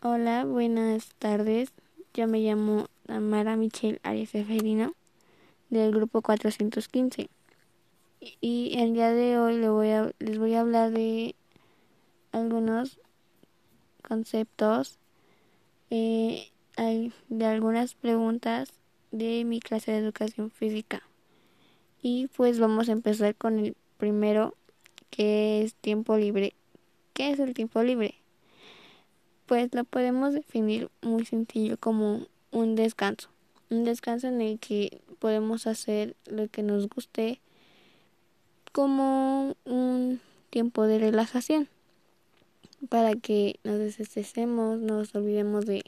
Hola, buenas tardes. Yo me llamo Amara Michelle Arias Seferino del grupo 415. Y el día de hoy les voy a, les voy a hablar de algunos conceptos, eh, de algunas preguntas de mi clase de educación física. Y pues vamos a empezar con el primero, que es tiempo libre. ¿Qué es el tiempo libre? Pues lo podemos definir muy sencillo como un descanso. Un descanso en el que podemos hacer lo que nos guste como un tiempo de relajación para que nos desestresemos, nos olvidemos de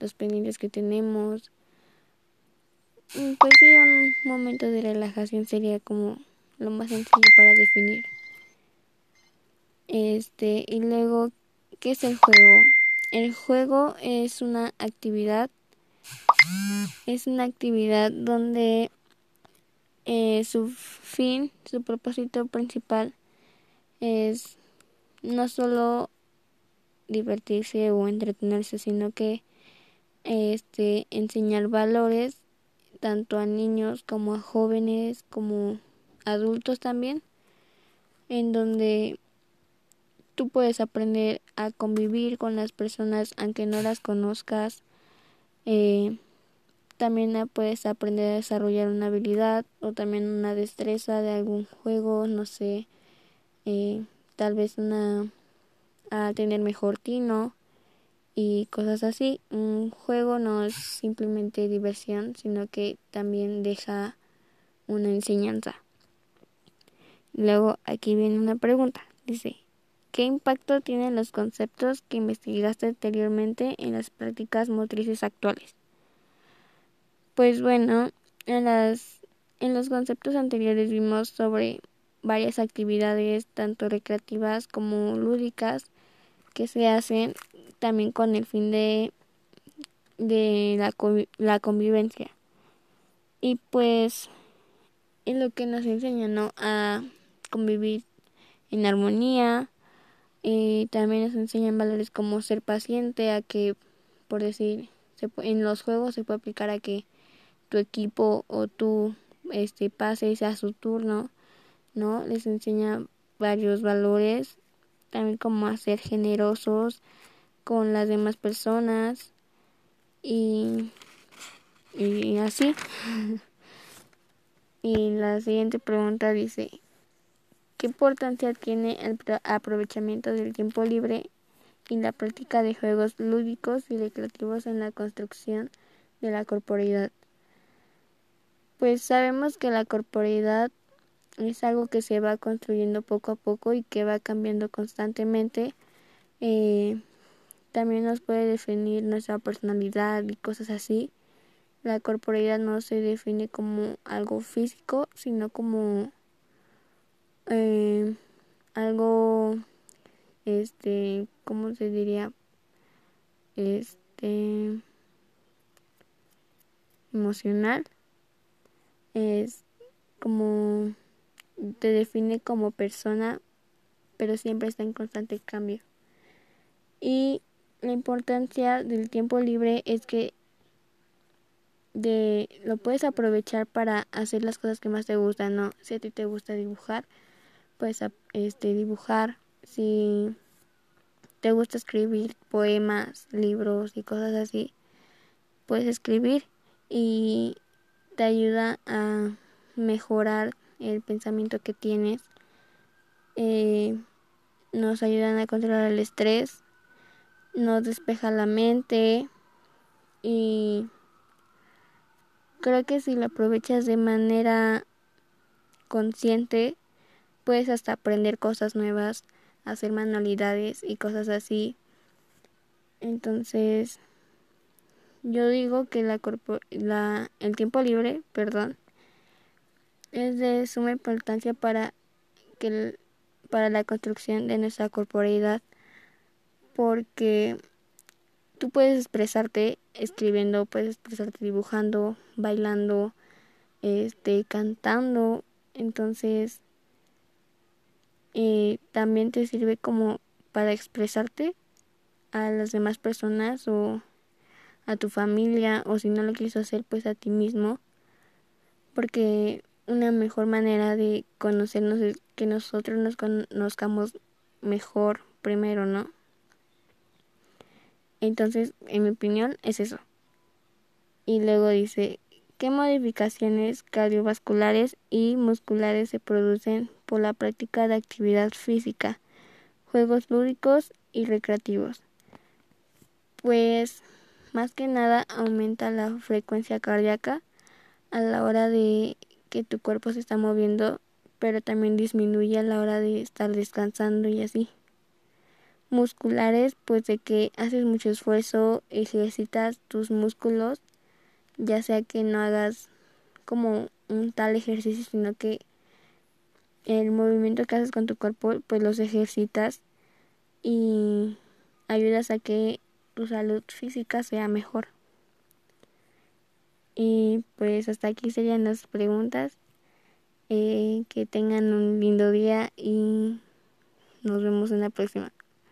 los pendientes que tenemos. Pues sí, un momento de relajación sería como lo más sencillo para definir. Este, y luego, ¿qué es el juego? El juego es una actividad, es una actividad donde eh, su fin, su propósito principal es no solo divertirse o entretenerse, sino que este enseñar valores tanto a niños como a jóvenes como adultos también en donde tú puedes aprender a convivir con las personas aunque no las conozcas. Eh, también puedes aprender a desarrollar una habilidad o también una destreza de algún juego, no sé, eh, tal vez una a tener mejor tino y cosas así. Un juego no es simplemente diversión, sino que también deja una enseñanza. Luego aquí viene una pregunta. Dice, ¿Qué impacto tienen los conceptos que investigaste anteriormente en las prácticas motrices actuales? Pues bueno, en, las, en los conceptos anteriores vimos sobre varias actividades, tanto recreativas como lúdicas, que se hacen también con el fin de, de la, la convivencia. Y pues es lo que nos enseña a convivir en armonía, y también nos enseñan valores como ser paciente, a que, por decir, se, en los juegos se puede aplicar a que tu equipo o tú este, pases a su turno, ¿no? Les enseña varios valores, también como a ser generosos con las demás personas y, y así. y la siguiente pregunta dice, ¿Qué importancia tiene el aprovechamiento del tiempo libre y la práctica de juegos lúdicos y recreativos en la construcción de la corporeidad? Pues sabemos que la corporeidad es algo que se va construyendo poco a poco y que va cambiando constantemente. Eh, también nos puede definir nuestra personalidad y cosas así. La corporeidad no se define como algo físico, sino como eh, algo, este, ¿cómo se diría? Este, emocional. Es como, te define como persona, pero siempre está en constante cambio. Y la importancia del tiempo libre es que de lo puedes aprovechar para hacer las cosas que más te gustan, ¿no? Si a ti te gusta dibujar, puedes este, dibujar, si te gusta escribir poemas, libros y cosas así, puedes escribir y te ayuda a mejorar el pensamiento que tienes. Eh, nos ayudan a controlar el estrés, nos despeja la mente y creo que si lo aprovechas de manera consciente Puedes hasta aprender cosas nuevas, hacer manualidades y cosas así. Entonces, yo digo que la, la el tiempo libre, perdón, es de suma importancia para que para la construcción de nuestra corporeidad porque tú puedes expresarte escribiendo, puedes expresarte dibujando, bailando, este, cantando, entonces también te sirve como para expresarte a las demás personas o a tu familia o si no lo quieres hacer pues a ti mismo porque una mejor manera de conocernos es que nosotros nos conozcamos mejor primero, ¿no? Entonces, en mi opinión, es eso. Y luego dice, ¿qué modificaciones cardiovasculares y musculares se producen por la práctica de actividad física, juegos lúdicos y recreativos? Pues, más que nada, aumenta la frecuencia cardíaca a la hora de que tu cuerpo se está moviendo, pero también disminuye a la hora de estar descansando y así musculares, pues de que haces mucho esfuerzo, ejercitas tus músculos, ya sea que no hagas como un tal ejercicio, sino que el movimiento que haces con tu cuerpo, pues los ejercitas y ayudas a que tu salud física sea mejor. Y pues hasta aquí serían las preguntas. Eh, que tengan un lindo día y nos vemos en la próxima.